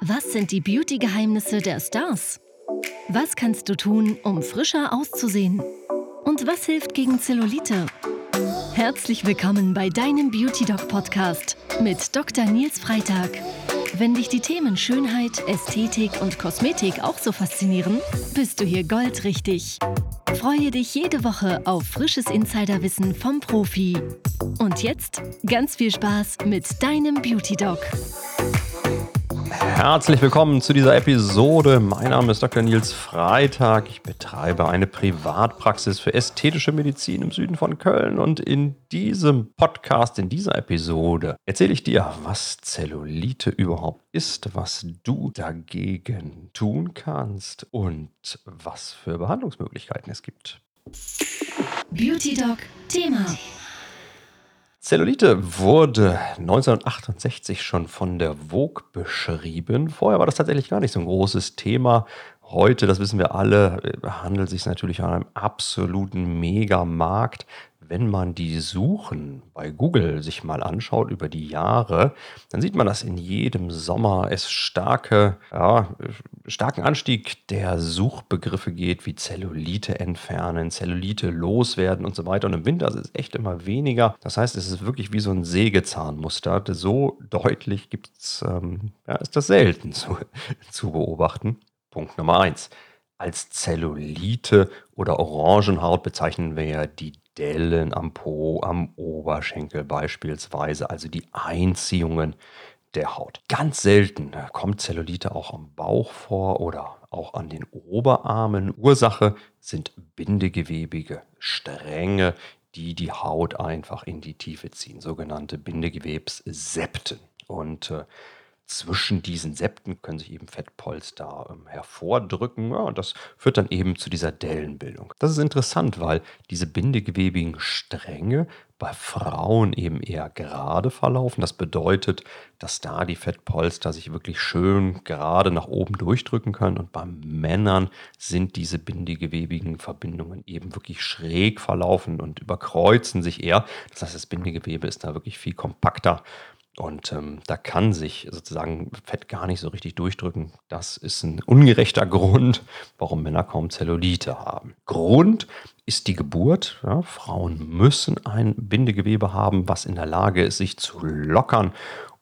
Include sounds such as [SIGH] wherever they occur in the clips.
Was sind die Beauty-Geheimnisse der Stars? Was kannst du tun, um frischer auszusehen? Und was hilft gegen Zellulite? Herzlich willkommen bei deinem Beauty Doc Podcast mit Dr. Nils Freitag. Wenn dich die Themen Schönheit, Ästhetik und Kosmetik auch so faszinieren, bist du hier goldrichtig. Freue dich jede Woche auf frisches Insiderwissen vom Profi. Und jetzt ganz viel Spaß mit deinem Beauty Doc. Herzlich willkommen zu dieser Episode. Mein Name ist Dr. Nils Freitag. Ich betreibe eine Privatpraxis für ästhetische Medizin im Süden von Köln und in diesem Podcast, in dieser Episode, erzähle ich dir, was Zellulite überhaupt ist, was du dagegen tun kannst und was für Behandlungsmöglichkeiten es gibt. Beauty Doc Thema. Zellulite wurde 1968 schon von der Vogue beschrieben. Vorher war das tatsächlich gar nicht so ein großes Thema. Heute, das wissen wir alle, handelt es sich natürlich um einen absoluten Megamarkt wenn man die Suchen bei Google sich mal anschaut über die Jahre, dann sieht man, dass in jedem Sommer es starke, ja, starken Anstieg der Suchbegriffe geht, wie Zellulite entfernen, Zellulite loswerden und so weiter. Und im Winter ist es echt immer weniger. Das heißt, es ist wirklich wie so ein Sägezahnmuster. So deutlich gibt's, ähm, ja, ist das selten zu, [LAUGHS] zu beobachten. Punkt Nummer eins. Als Zellulite oder Orangenhaut bezeichnen wir ja die Dellen am Po, am Oberschenkel beispielsweise, also die Einziehungen der Haut. Ganz selten kommt Zellulite auch am Bauch vor oder auch an den Oberarmen. Ursache sind bindegewebige Stränge, die die Haut einfach in die Tiefe ziehen, sogenannte Bindegewebssepten. Und äh, zwischen diesen Septen können sich eben Fettpolster ähm, hervordrücken. Ja, und das führt dann eben zu dieser Dellenbildung. Das ist interessant, weil diese bindegewebigen Stränge bei Frauen eben eher gerade verlaufen. Das bedeutet, dass da die Fettpolster sich wirklich schön gerade nach oben durchdrücken können. Und bei Männern sind diese bindegewebigen Verbindungen eben wirklich schräg verlaufen und überkreuzen sich eher. Das heißt, das Bindegewebe ist da wirklich viel kompakter und ähm, da kann sich sozusagen Fett gar nicht so richtig durchdrücken. Das ist ein ungerechter [LAUGHS] Grund, warum Männer kaum Zellulite haben. Grund ist die Geburt. Ja, Frauen müssen ein Bindegewebe haben, was in der Lage ist, sich zu lockern,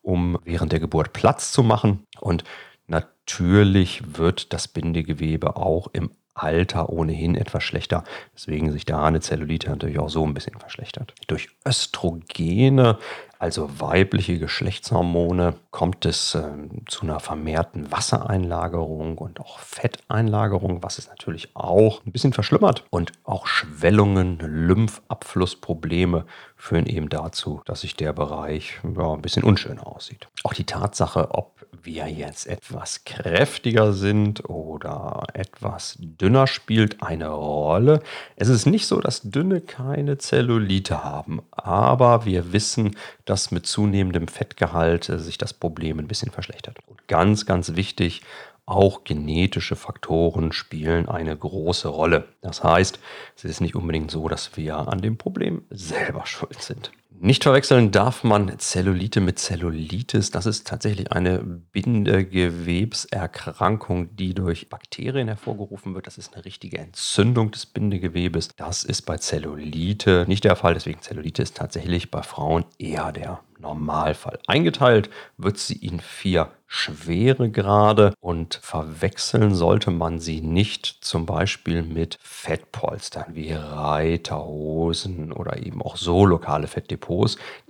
um während der Geburt Platz zu machen. Und natürlich wird das Bindegewebe auch im Alter ohnehin etwas schlechter, weswegen sich da eine Zellulite natürlich auch so ein bisschen verschlechtert. Durch Östrogene also weibliche Geschlechtshormone, kommt es äh, zu einer vermehrten Wassereinlagerung und auch Fetteinlagerung, was es natürlich auch ein bisschen verschlimmert. Und auch Schwellungen, Lymphabflussprobleme führen eben dazu, dass sich der Bereich ja, ein bisschen unschöner aussieht. Auch die Tatsache, ob wir jetzt etwas kräftiger sind oder etwas dünner, spielt eine Rolle. Es ist nicht so, dass Dünne keine Zellulite haben, aber wir wissen, dass mit zunehmendem Fettgehalt äh, sich das Problem ein bisschen verschlechtert. Und ganz, ganz wichtig, auch genetische Faktoren spielen eine große Rolle. Das heißt, es ist nicht unbedingt so, dass wir an dem Problem selber schuld sind. Nicht verwechseln darf man Zellulite mit Zellulitis. Das ist tatsächlich eine Bindegewebserkrankung, die durch Bakterien hervorgerufen wird. Das ist eine richtige Entzündung des Bindegewebes. Das ist bei Zellulite nicht der Fall. Deswegen Zellulite ist tatsächlich bei Frauen eher der Normalfall. Eingeteilt wird sie in vier Schweregrade und verwechseln sollte man sie nicht zum Beispiel mit Fettpolstern wie Reiterhosen oder eben auch so lokale Fettdepots.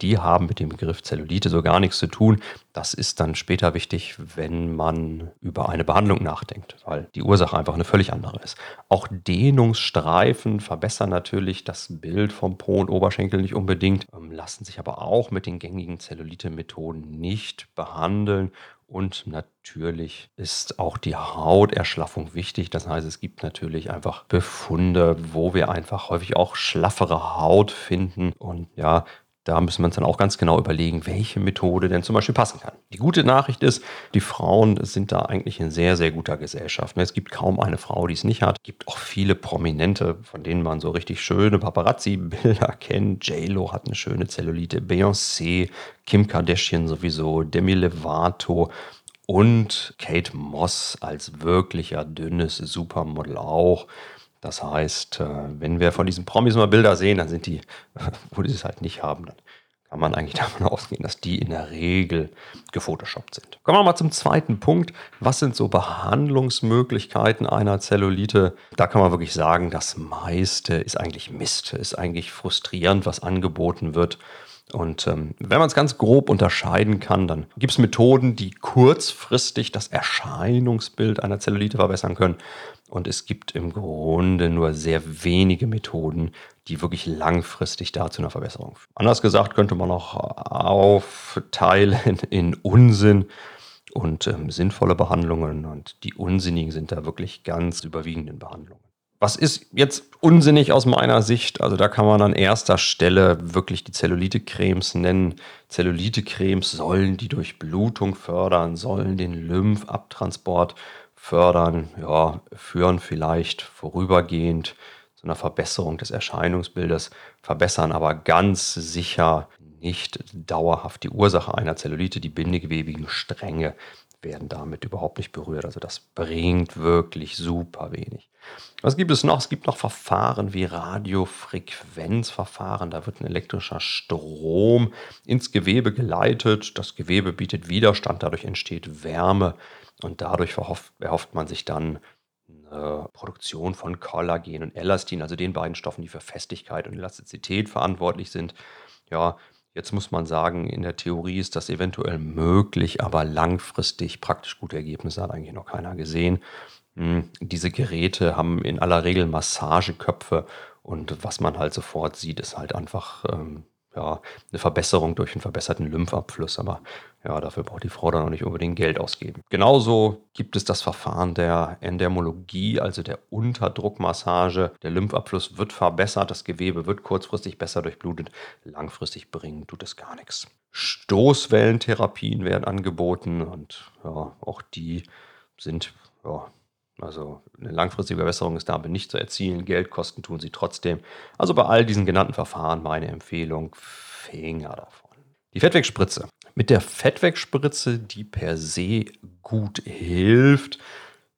Die haben mit dem Begriff Zellulite so gar nichts zu tun. Das ist dann später wichtig, wenn man über eine Behandlung nachdenkt, weil die Ursache einfach eine völlig andere ist. Auch Dehnungsstreifen verbessern natürlich das Bild vom Po und Oberschenkel nicht unbedingt, ähm, lassen sich aber auch mit den gängigen Zellulite-Methoden nicht behandeln und natürlich ist auch die Hauterschlaffung wichtig. Das heißt, es gibt natürlich einfach Befunde, wo wir einfach häufig auch schlaffere Haut finden. Und ja, Da müssen wir uns dann auch ganz genau überlegen, welche Methode denn zum Beispiel passen kann. Die gute Nachricht ist, die Frauen sind da eigentlich in sehr, sehr guter Gesellschaft. Es gibt kaum eine Frau, die es nicht hat. Es gibt auch viele Prominente, von denen man so richtig schöne Paparazzi-Bilder kennt. J-Lo hat eine schöne Zellulite, Beyoncé, Kim Kardashian sowieso, Demi Lovato und Kate Moss als wirklicher dünnes Supermodel auch. Das heißt, äh, wenn wir von diesen Promis mal Bilder sehen, dann sind die, [LAUGHS] wo die es halt nicht haben, dann kann man eigentlich [LAUGHS] davon ausgehen, dass die in der Regel gefotoshoppt sind. Kommen wir mal zum zweiten Punkt. Was sind so Behandlungsmöglichkeiten einer Zellulite? Da kann man wirklich sagen, das meiste ist eigentlich Mist, ist eigentlich frustrierend, was angeboten wird. Und ähm, wenn man es ganz grob unterscheiden kann, dann gibt es Methoden, die kurzfristig das Erscheinungsbild einer Zellulite verbessern können. Und es gibt im Grunde nur sehr wenige Methoden, die wirklich langfristig dazu einer Verbesserung führen. Anders gesagt könnte man auch aufteilen in Unsinn und ähm, sinnvolle Behandlungen. Und die unsinnigen sind da wirklich ganz überwiegenden Behandlungen. Was ist jetzt unsinnig aus meiner Sicht? Also da kann man an erster Stelle wirklich die Zellulite-Cremes nennen. Zellulite-Cremes sollen die Durchblutung fördern, sollen den Lymphabtransport fördern, ja, führen vielleicht vorübergehend zu einer Verbesserung des Erscheinungsbildes, verbessern aber ganz sicher nicht dauerhaft die Ursache einer Zellulite, die bindegewebigen Stränge werden damit überhaupt nicht berührt. Also das bringt wirklich super wenig. Was gibt es noch? Es gibt noch Verfahren wie Radiofrequenzverfahren. Da wird ein elektrischer Strom ins Gewebe geleitet. Das Gewebe bietet Widerstand, dadurch entsteht Wärme und dadurch erhofft, erhofft man sich dann eine Produktion von Kollagen und Elastin, also den beiden Stoffen, die für Festigkeit und Elastizität verantwortlich sind. Ja, Jetzt muss man sagen, in der Theorie ist das eventuell möglich, aber langfristig praktisch gute Ergebnisse hat eigentlich noch keiner gesehen. Hm, diese Geräte haben in aller Regel Massageköpfe und was man halt sofort sieht, ist halt einfach ähm, ja, eine Verbesserung durch einen verbesserten Lymphabfluss. Aber ja, dafür braucht die Frau dann auch nicht unbedingt Geld ausgeben. Genauso gibt es das Verfahren der Endermologie, also der Unterdruckmassage. Der Lymphabfluss wird verbessert, das Gewebe wird kurzfristig besser durchblutet, langfristig bringen tut es gar nichts. Stoßwellentherapien werden angeboten und ja, auch die sind ja, also eine langfristige Verbesserung ist damit nicht zu erzielen. Geldkosten tun sie trotzdem. Also bei all diesen genannten Verfahren meine Empfehlung, Finger davon. Die Fettwegspritze. Mit der Fettwegspritze, die per se gut hilft,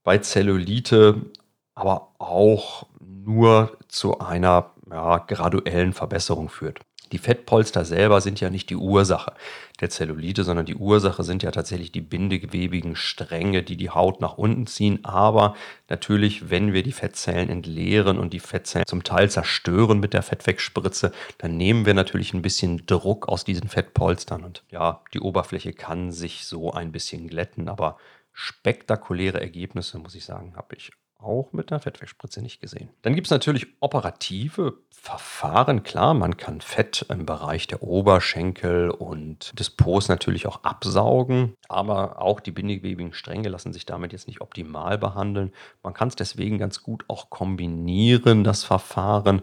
bei Zellulite, aber auch nur zu einer ja, graduellen Verbesserung führt. Die Fettpolster selber sind ja nicht die Ursache der Zellulite, sondern die Ursache sind ja tatsächlich die bindegewebigen Stränge, die die Haut nach unten ziehen. Aber natürlich, wenn wir die Fettzellen entleeren und die Fettzellen zum Teil zerstören mit der Fettwegspritze, dann nehmen wir natürlich ein bisschen Druck aus diesen Fettpolstern und ja, die Oberfläche kann sich so ein bisschen glätten, aber spektakuläre Ergebnisse, muss ich sagen, habe ich auch mit der Fettwegspritze nicht gesehen. Dann gibt es natürlich operative Verfahren. Klar, man kann Fett im Bereich der Oberschenkel und des Po's natürlich auch absaugen, aber auch die bindegewebigen Stränge lassen sich damit jetzt nicht optimal behandeln. Man kann es deswegen ganz gut auch kombinieren, das Verfahren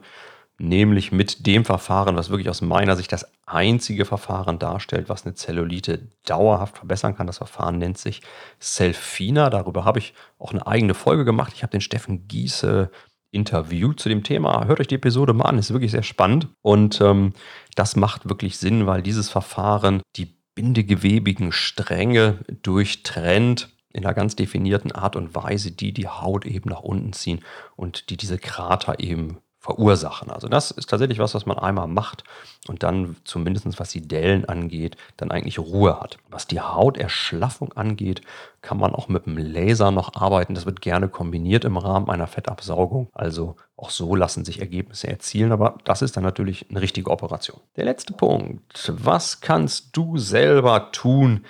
nämlich mit dem Verfahren, was wirklich aus meiner Sicht das einzige Verfahren darstellt, was eine Zellulite dauerhaft verbessern kann. Das Verfahren nennt sich Selfina. Darüber habe ich auch eine eigene Folge gemacht. Ich habe den Steffen Giese interviewt zu dem Thema. Hört euch die Episode mal an, ist wirklich sehr spannend. Und ähm, das macht wirklich Sinn, weil dieses Verfahren die bindegewebigen Stränge durchtrennt in einer ganz definierten Art und Weise, die die Haut eben nach unten ziehen und die diese Krater eben verursachen. Also das ist tatsächlich was, was man einmal macht und dann zumindest was die Dellen angeht, dann eigentlich Ruhe hat. Was die Hauterschlaffung angeht, kann man auch mit dem Laser noch arbeiten. Das wird gerne kombiniert im Rahmen einer Fettabsaugung. Also auch so lassen sich Ergebnisse erzielen, aber das ist dann natürlich eine richtige Operation. Der letzte Punkt. Was kannst du selber tun,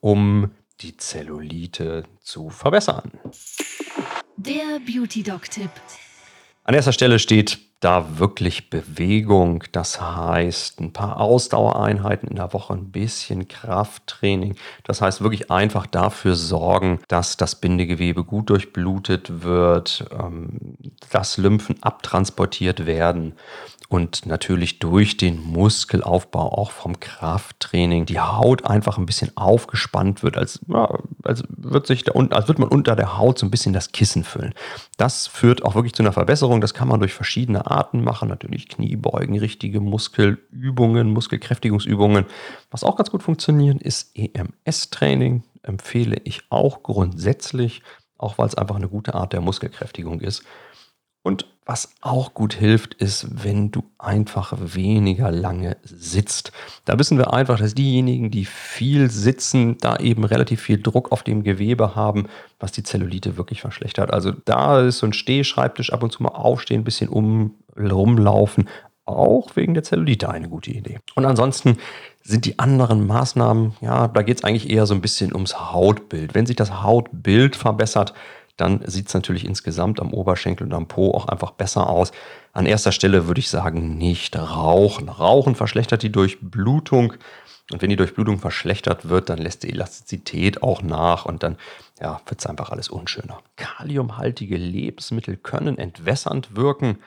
um die Zellulite zu verbessern? Der Beauty Doc Tipp. An erster Stelle steht da wirklich Bewegung, das heißt ein paar Ausdauereinheiten in der Woche, ein bisschen Krafttraining. Das heißt wirklich einfach dafür sorgen, dass das Bindegewebe gut durchblutet wird, ähm, dass Lymphen abtransportiert werden und natürlich durch den Muskelaufbau, auch vom Krafttraining, die Haut einfach ein bisschen aufgespannt wird, als, ja, als, wird sich da, als wird man unter der Haut so ein bisschen das Kissen füllen. Das führt auch wirklich zu einer Verbesserung. Das kann man durch verschiedene Arten machen. Natürlich Kniebeugen, richtige Muskelübungen, Muskelkräftigungsübungen. Was auch ganz gut funktioniert, ist EMS-Training. Empfehle ich auch grundsätzlich, auch weil es einfach eine gute Art der Muskelkräftigung ist. Und was auch gut hilft, ist, wenn du einfach weniger lange sitzt. Da wissen wir einfach, dass diejenigen, die viel sitzen, da eben relativ viel Druck auf dem Gewebe haben, was die Zellulite wirklich verschlechtert. Also da ist so ein Stehschreibtisch ab und zu mal aufstehen, ein bisschen um, rumlaufen, auch wegen der Zellulite eine gute Idee. Und ansonsten sind die anderen Maßnahmen, ja, da geht es eigentlich eher so ein bisschen ums Hautbild. Wenn sich das Hautbild verbessert, dann sieht es natürlich insgesamt am Oberschenkel und am Po auch einfach besser aus. An erster Stelle würde ich sagen, nicht rauchen. Rauchen verschlechtert die Durchblutung. Und wenn die Durchblutung verschlechtert wird, dann lässt die Elastizität auch nach und dann ja, wird es einfach alles unschöner. Kaliumhaltige Lebensmittel können entwässernd wirken.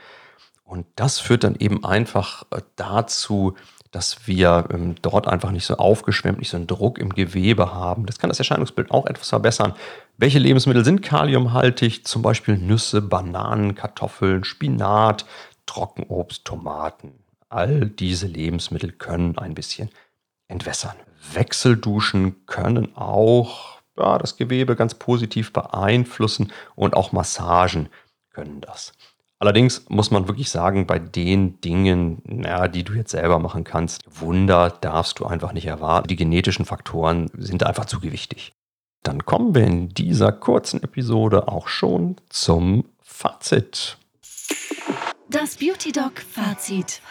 Und das führt dann eben einfach äh, dazu, dass wir ähm, dort einfach nicht so aufgeschwemmt, nicht so einen Druck im Gewebe haben. Das kann das Erscheinungsbild auch etwas verbessern. Welche Lebensmittel sind kaliumhaltig? Zum Beispiel Nüsse, Bananen, Kartoffeln, Spinat, Trockenobst, Tomaten. All diese Lebensmittel können ein bisschen entwässern. Wechselduschen können auch ja, das Gewebe ganz positiv beeinflussen und auch Massagen können das. Allerdings muss man wirklich sagen, bei den Dingen, ja, die du jetzt selber machen kannst, Wunder darfst du einfach nicht erwarten. Die genetischen Faktoren sind einfach zu gewichtig. Dann kommen wir in dieser kurzen Episode auch schon zum Fazit. Das Beauty Doc Fazit.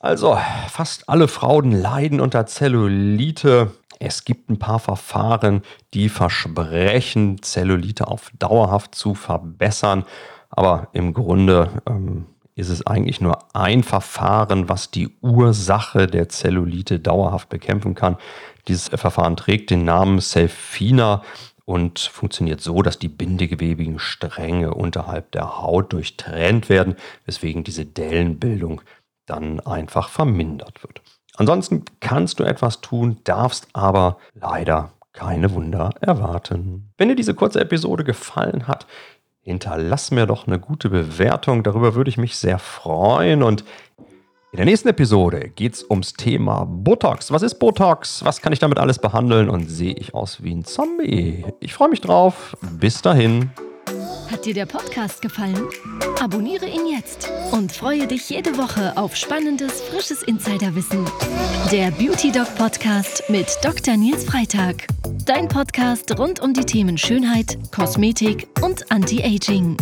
Also, fast alle Frauen leiden unter Zellulite. Es gibt ein paar Verfahren, die versprechen, Zellulite auf dauerhaft zu verbessern. Aber im Grunde ähm, ist es eigentlich nur ein Verfahren, was die Ursache der Zellulite dauerhaft bekämpfen kann. Dieses Verfahren trägt den Namen Selfina und funktioniert so, dass die bindegewebigen Stränge unterhalb der Haut durchtrennt werden, weswegen diese Dellenbildung dann einfach vermindert wird. Ansonsten kannst du etwas tun, darfst aber leider keine Wunder erwarten. Wenn dir diese kurze Episode gefallen hat, hinterlass mir doch eine gute Bewertung. Darüber würde ich mich sehr freuen. Und in der nächsten Episode geht es ums Thema Botox. Was ist Botox? Was kann ich damit alles behandeln? Und sehe ich aus wie ein Zombie? Ich freue mich drauf. Bis dahin. Hat dir der Podcast gefallen? Abonniere ihn jetzt und freue dich jede Woche auf spannendes, frisches Insiderwissen. Der Beauty Doc Podcast mit Dr. Nils Freitag. Dein Podcast rund um die Themen Schönheit, Kosmetik und Anti-Aging.